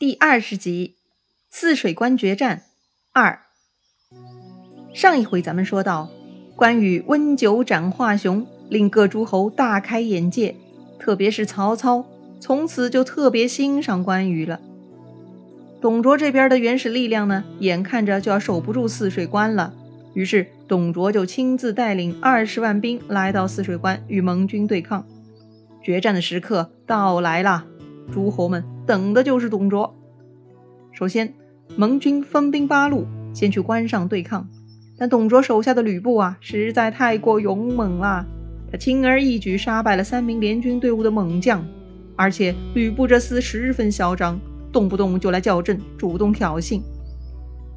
第二十集，泗水关决战二。上一回咱们说到，关羽温酒斩华雄，令各诸侯大开眼界，特别是曹操，从此就特别欣赏关羽了。董卓这边的原始力量呢，眼看着就要守不住泗水关了，于是董卓就亲自带领二十万兵来到泗水关与盟军对抗。决战的时刻到来了。诸侯们等的就是董卓。首先，盟军分兵八路，先去关上对抗。但董卓手下的吕布啊，实在太过勇猛了，他轻而易举杀败了三名联军队伍的猛将。而且吕布这厮十分嚣张，动不动就来叫阵，主动挑衅。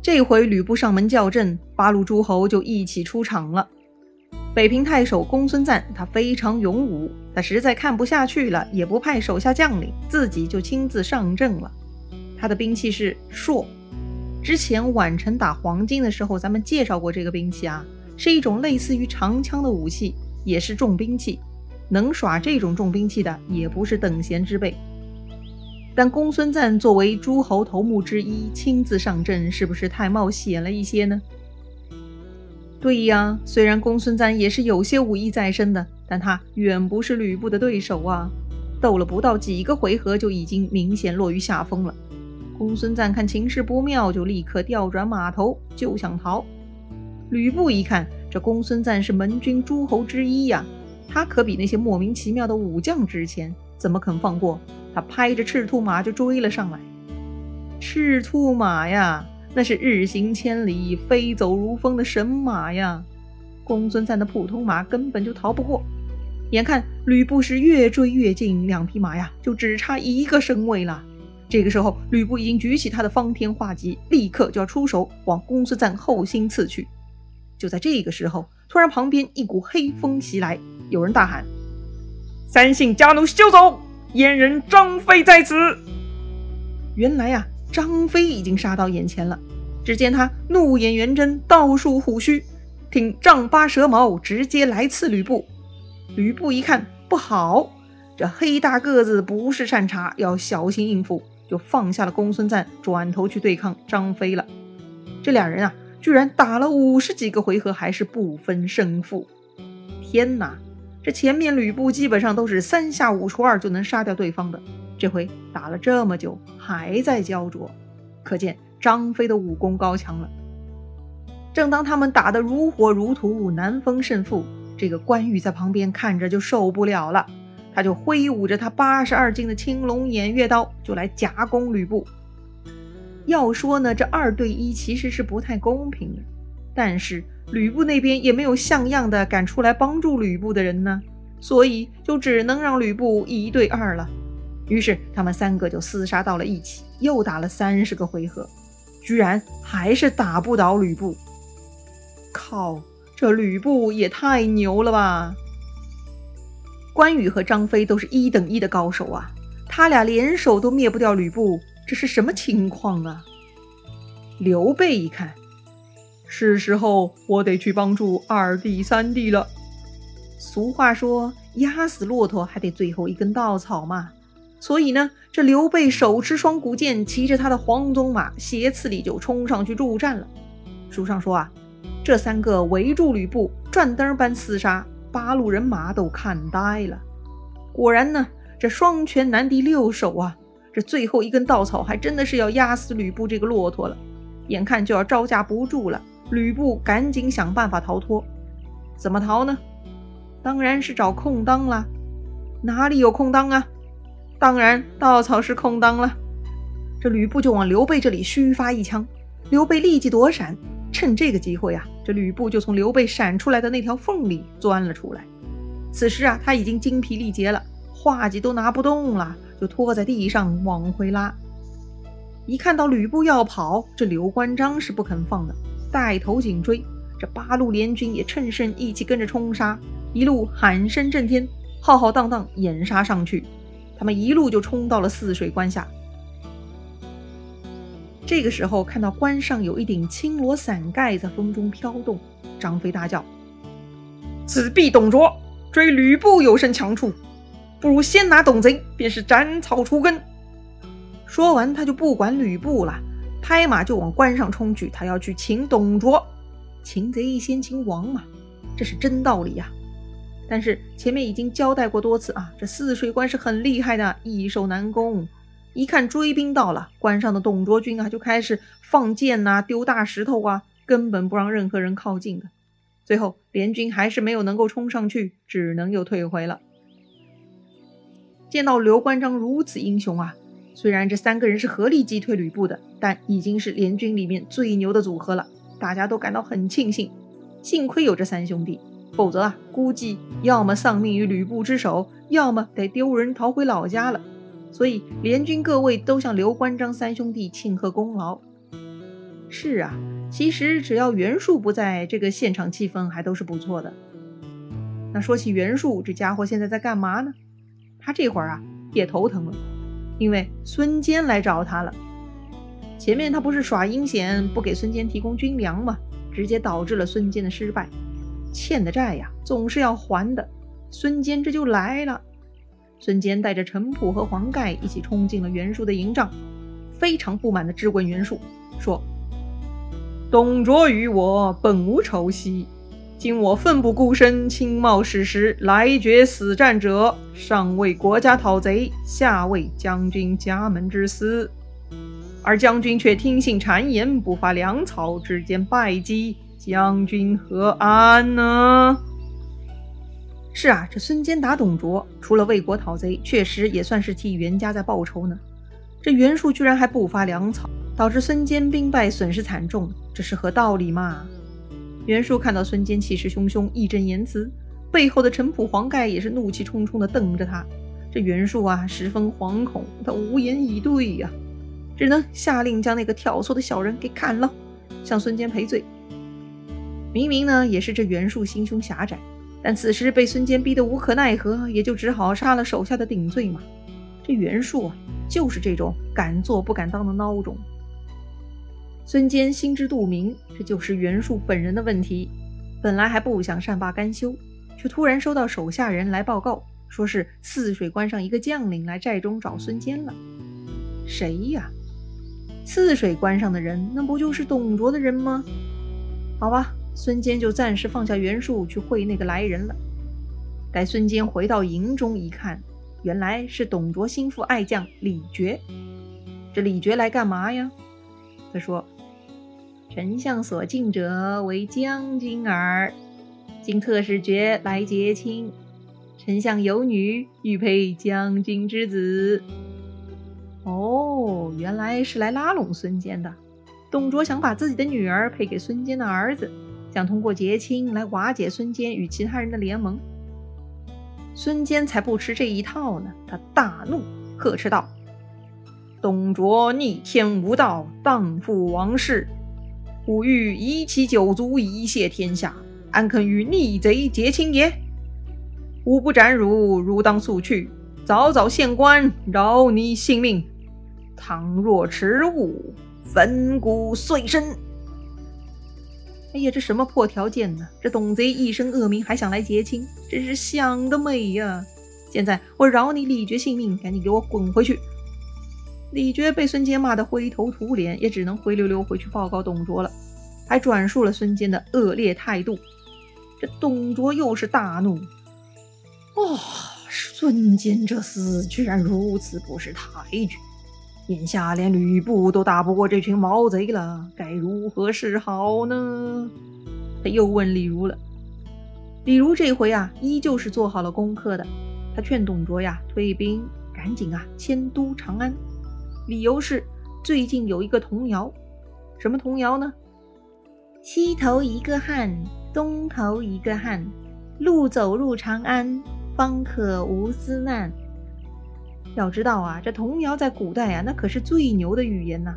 这回吕布上门叫阵，八路诸侯就一起出场了。北平太守公孙瓒，他非常勇武，他实在看不下去了，也不派手下将领，自己就亲自上阵了。他的兵器是槊，之前宛城打黄巾的时候，咱们介绍过这个兵器啊，是一种类似于长枪的武器，也是重兵器。能耍这种重兵器的，也不是等闲之辈。但公孙瓒作为诸侯头目之一，亲自上阵，是不是太冒险了一些呢？对呀，虽然公孙瓒也是有些武艺在身的，但他远不是吕布的对手啊！斗了不到几个回合，就已经明显落于下风了。公孙瓒看情势不妙，就立刻调转马头就想逃。吕布一看，这公孙瓒是门军诸侯之一呀，他可比那些莫名其妙的武将值钱，怎么肯放过？他拍着赤兔马就追了上来。赤兔马呀！那是日行千里、飞走如风的神马呀！公孙瓒的普通马根本就逃不过。眼看吕布是越追越近，两匹马呀就只差一个身位了。这个时候，吕布已经举起他的方天画戟，立刻就要出手往公孙瓒后心刺去。就在这个时候，突然旁边一股黑风袭来，有人大喊：“三姓家奴休走！阉人张飞在此！”原来呀。张飞已经杀到眼前了，只见他怒眼圆睁，倒竖虎须，挺丈八蛇矛，直接来刺吕布。吕布一看不好，这黑大个子不是善茬，要小心应付，就放下了公孙瓒，转头去对抗张飞了。这俩人啊，居然打了五十几个回合，还是不分胜负。天哪，这前面吕布基本上都是三下五除二就能杀掉对方的。这回打了这么久，还在焦灼，可见张飞的武功高强了。正当他们打得如火如荼，难分胜负，这个关羽在旁边看着就受不了了，他就挥舞着他八十二斤的青龙偃月刀，就来夹攻吕布。要说呢，这二对一其实是不太公平的，但是吕布那边也没有像样的敢出来帮助吕布的人呢，所以就只能让吕布一对二了。于是他们三个就厮杀到了一起，又打了三十个回合，居然还是打不倒吕布。靠，这吕布也太牛了吧！关羽和张飞都是一等一的高手啊，他俩联手都灭不掉吕布，这是什么情况啊？刘备一看，是时候我得去帮助二弟三弟了。俗话说，压死骆驼还得最后一根稻草嘛。所以呢，这刘备手持双股剑，骑着他的黄鬃马，斜刺里就冲上去助战了。书上说啊，这三个围住吕布，转灯般厮杀，八路人马都看呆了。果然呢，这双拳难敌六手啊！这最后一根稻草还真的是要压死吕布这个骆驼了，眼看就要招架不住了。吕布赶紧想办法逃脱，怎么逃呢？当然是找空当啦。哪里有空当啊？当然，稻草是空当了。这吕布就往刘备这里虚发一枪，刘备立即躲闪。趁这个机会啊，这吕布就从刘备闪出来的那条缝里钻了出来。此时啊，他已经精疲力竭了，画戟都拿不动了，就拖在地上往回拉。一看到吕布要跑，这刘关张是不肯放的，带头紧追。这八路联军也趁胜一起跟着冲杀，一路喊声震天，浩浩荡荡掩杀上去。他们一路就冲到了泗水关下。这个时候，看到关上有一顶青罗伞盖在风中飘动，张飞大叫：“此必董卓追吕布有甚强处？不如先拿董贼，便是斩草除根。”说完，他就不管吕布了，拍马就往关上冲去。他要去擒董卓，擒贼先擒王嘛，这是真道理呀。但是前面已经交代过多次啊，这泗水关是很厉害的，易守难攻。一看追兵到了，关上的董卓军啊就开始放箭呐，丢大石头啊，根本不让任何人靠近的。最后联军还是没有能够冲上去，只能又退回了。见到刘关张如此英雄啊，虽然这三个人是合力击退吕布的，但已经是联军里面最牛的组合了，大家都感到很庆幸。幸亏有这三兄弟，否则啊，估计要么丧命于吕布之手，要么得丢人逃回老家了。所以联军各位都向刘关张三兄弟庆贺功劳。是啊，其实只要袁术不在，这个现场气氛还都是不错的。那说起袁术，这家伙现在在干嘛呢？他这会儿啊也头疼了，因为孙坚来找他了。前面他不是耍阴险，不给孙坚提供军粮吗？直接导致了孙坚的失败。欠的债呀，总是要还的。孙坚这就来了。孙坚带着陈普和黄盖一起冲进了袁术的营帐，非常不满地质问袁术，说：“董卓与我本无仇隙。”今我奋不顾身，亲冒矢石来决死战者，上为国家讨贼，下为将军家门之私，而将军却听信谗言，不发粮草，直接败绩，将军何安呢？是啊，这孙坚打董卓，除了为国讨贼，确实也算是替袁家在报仇呢。这袁术居然还不发粮草，导致孙坚兵败，损失惨重，这是何道理嘛？袁术看到孙坚气势汹汹，义正言辞，背后的陈普、黄盖也是怒气冲冲地瞪着他。这袁术啊，十分惶恐，他无言以对呀，只能下令将那个挑唆的小人给砍了，向孙坚赔罪。明明呢，也是这袁术心胸狭窄，但此时被孙坚逼得无可奈何，也就只好杀了手下的顶罪嘛。这袁术啊，就是这种敢做不敢当的孬种。孙坚心知肚明，这就是袁术本人的问题。本来还不想善罢甘休，却突然收到手下人来报告，说是泗水关上一个将领来寨中找孙坚了。谁呀？泗水关上的人，那不就是董卓的人吗？好吧，孙坚就暂时放下袁术去会那个来人了。待孙坚回到营中一看，原来是董卓心腹爱将李傕。这李傕来干嘛呀？他说。丞相所敬者为将军耳，今特使傕来结亲。丞相有女，欲配将军之子。哦，原来是来拉拢孙坚的。董卓想把自己的女儿配给孙坚的儿子，想通过结亲来瓦解孙坚与其他人的联盟。孙坚才不吃这一套呢，他大怒，呵斥道：“董卓逆天无道，荡妇王室。”吾欲以其九族，以谢天下，安肯与逆贼结亲也？吾不斩汝，汝当速去，早早献官，饶你性命。倘若迟误，粉骨碎身。哎呀，这什么破条件呢？这董贼一生恶名，还想来结亲，真是想得美呀！现在我饶你李傕性命，赶紧给我滚回去！李傕被孙坚骂得灰头土脸，也只能灰溜溜回去报告董卓了，还转述了孙坚的恶劣态度。这董卓又是大怒：“哦，孙坚这厮居然如此不识抬举，眼下连吕布都打不过这群毛贼了，该如何是好呢？”他又问李儒了。李儒这回啊，依旧是做好了功课的，他劝董卓呀，退兵，赶紧啊，迁都长安。理由是最近有一个童谣，什么童谣呢？西头一个汉，东头一个汉，路走入长安，方可无私难。要知道啊，这童谣在古代啊，那可是最牛的语言呐。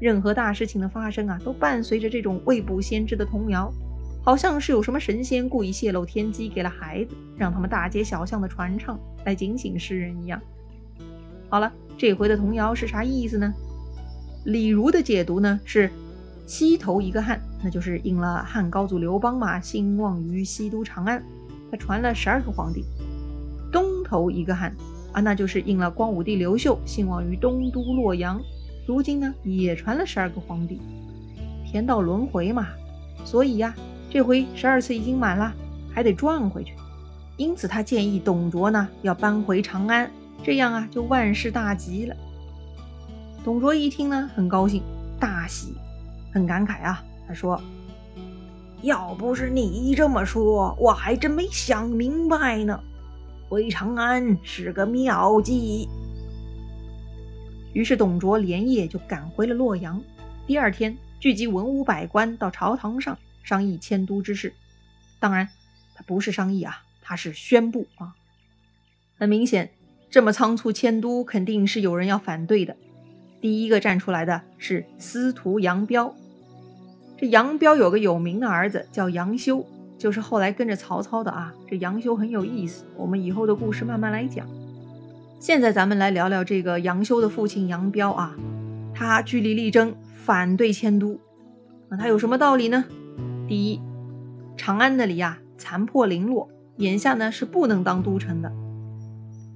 任何大事情的发生啊，都伴随着这种未卜先知的童谣，好像是有什么神仙故意泄露天机给了孩子，让他们大街小巷的传唱，来警醒世人一样。好了。这回的童谣是啥意思呢？李儒的解读呢是西头一个汉，那就是应了汉高祖刘邦嘛，兴旺于西都长安，他传了十二个皇帝。东头一个汉，那就是应了光武帝刘秀兴亡于东都洛阳，如今呢也传了十二个皇帝，天道轮回嘛，所以呀，这回十二次已经满了，还得转回去。因此他建议董卓呢要搬回长安，这样啊就万事大吉了。董卓一听呢很高兴，大喜，很感慨啊，他说。要不是你这么说，我还真没想明白呢。回长安是个妙计。于是董卓连夜就赶回了洛阳。第二天，聚集文武百官到朝堂上商议迁都之事。当然，他不是商议啊，他是宣布啊。很明显，这么仓促迁都，肯定是有人要反对的。第一个站出来的是司徒杨彪。这杨彪有个有名的儿子叫杨修，就是后来跟着曹操的啊。这杨修很有意思，我们以后的故事慢慢来讲。现在咱们来聊聊这个杨修的父亲杨彪啊，他据理力争，反对迁都。那他有什么道理呢？第一，长安那里呀残破零落，眼下呢是不能当都城的。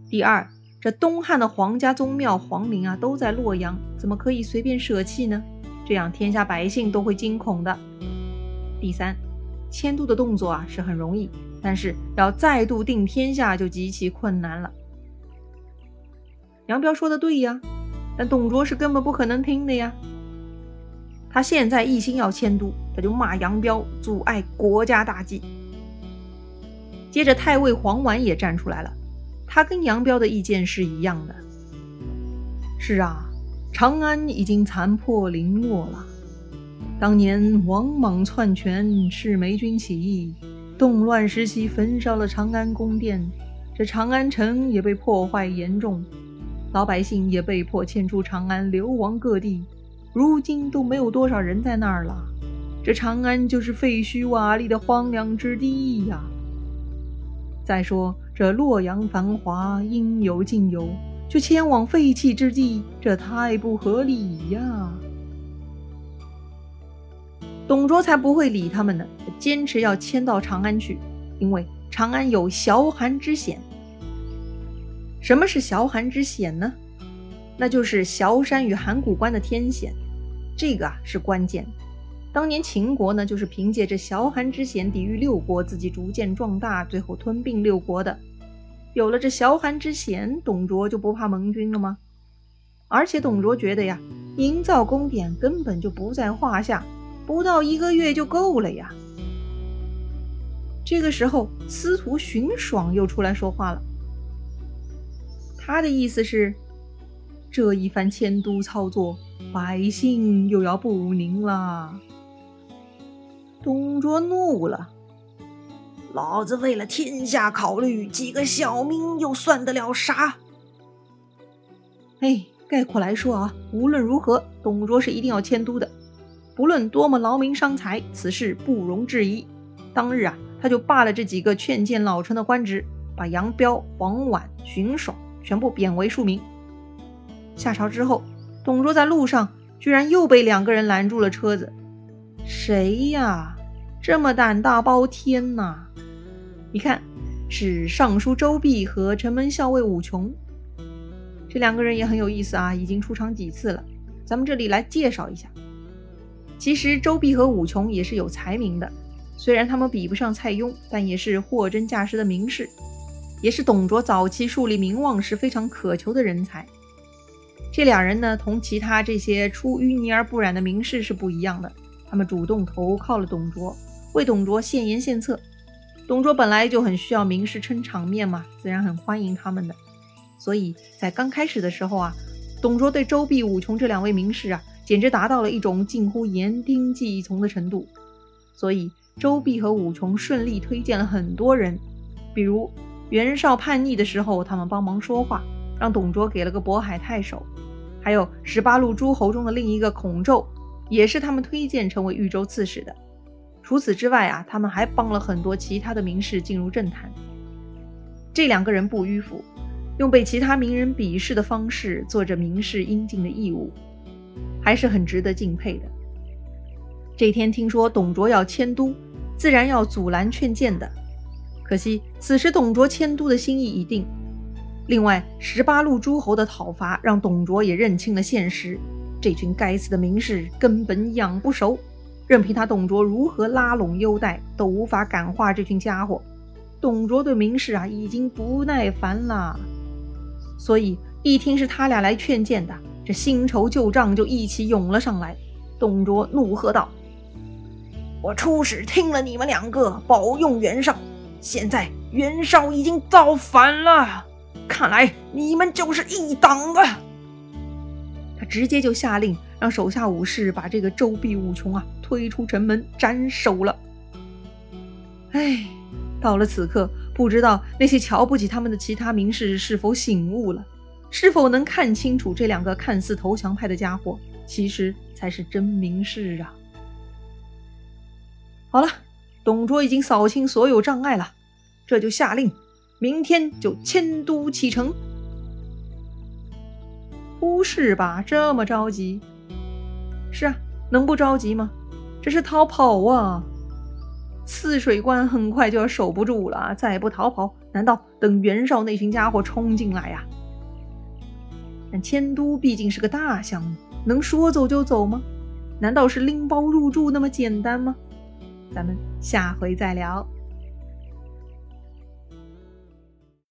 第二，这东汉的皇家宗庙皇陵啊都在洛阳，怎么可以随便舍弃呢？这样天下百姓都会惊恐的。第三，迁都的动作啊是很容易，但是要再度定天下就极其困难了。杨彪说的对呀，但董卓是根本不可能听的呀。他现在一心要迁都，他就骂杨彪阻碍国家大计。接着太尉黄绾也站出来了，他跟杨彪的意见是一样的。是啊。长安已经残破零落了。当年王莽篡权，赤眉军起义，动乱时期焚烧了长安宫殿，这长安城也被破坏严重，老百姓也被迫迁出长安，流亡各地。如今都没有多少人在那儿了，这长安就是废墟瓦砾的荒凉之地呀。再说这洛阳繁华，应有尽有。却迁往废弃之地，这太不合理呀！董卓才不会理他们呢，坚持要迁到长安去，因为长安有崤函之险。什么是崤函之险呢？那就是崤山与函谷关的天险，这个啊是关键。当年秦国呢，就是凭借这崤函之险抵御六国，自己逐渐壮大，最后吞并六国的。有了这崤函之险，董卓就不怕盟军了吗？而且董卓觉得呀，营造宫殿根本就不在话下，不到一个月就够了呀。这个时候，司徒荀爽又出来说话了，他的意思是，这一番迁都操作，百姓又要不宁了。董卓怒了。老子为了天下考虑，几个小民又算得了啥？哎，概括来说啊，无论如何，董卓是一定要迁都的，不论多么劳民伤财，此事不容置疑。当日啊，他就罢了这几个劝谏老臣的官职，把杨彪、黄绾、荀爽全部贬为庶民。下朝之后，董卓在路上居然又被两个人拦住了车子。谁呀？这么胆大包天呐！你看，是尚书周弼和城门校尉武琼，这两个人也很有意思啊，已经出场几次了。咱们这里来介绍一下。其实周弼和武琼也是有才名的，虽然他们比不上蔡邕，但也是货真价实的名士，也是董卓早期树立名望时非常渴求的人才。这俩人呢，同其他这些出淤泥而不染的名士是不一样的，他们主动投靠了董卓，为董卓献言献策。董卓本来就很需要名士撑场面嘛，自然很欢迎他们的。所以在刚开始的时候啊，董卓对周弼、武琼这两位名士啊，简直达到了一种近乎言听计从的程度。所以周弼和武琼顺利推荐了很多人，比如袁绍叛逆的时候，他们帮忙说话，让董卓给了个渤海太守；还有十八路诸侯中的另一个孔宙，也是他们推荐成为豫州刺史的。除此之外啊，他们还帮了很多其他的名士进入政坛。这两个人不迂腐，用被其他名人鄙视的方式做着名士应尽的义务，还是很值得敬佩的。这天听说董卓要迁都，自然要阻拦劝谏的。可惜此时董卓迁都的心意已定，另外，十八路诸侯的讨伐让董卓也认清了现实：这群该死的名士根本养不熟，任凭他董卓如何拉拢优待，都无法感化这群家伙。董卓对名士啊已经不耐烦了，所以一听是他俩来劝谏的，这新仇旧账就一起涌了上来。董卓怒喝道：“我出使听了你们两个保用袁绍，现在袁绍已经造反了。”看来你们就是一党的。他直接就下令，让手下武士把这个周必武琼啊推出城门斩首了。哎，到了此刻，不知道那些瞧不起他们的其他名士是否醒悟了，是否能看清楚这两个看似投降派的家伙，其实才是真名士啊！好了，董卓已经扫清所有障碍了，这就下令。明天就迁都启程，不是吧？这么着急？是啊，能不着急吗？这是逃跑啊！汜水关很快就要守不住了，再不逃跑，难道等袁绍那群家伙冲进来呀？但迁都毕竟是个大项目，能说走就走吗？难道是拎包入住那么简单吗？咱们下回再聊。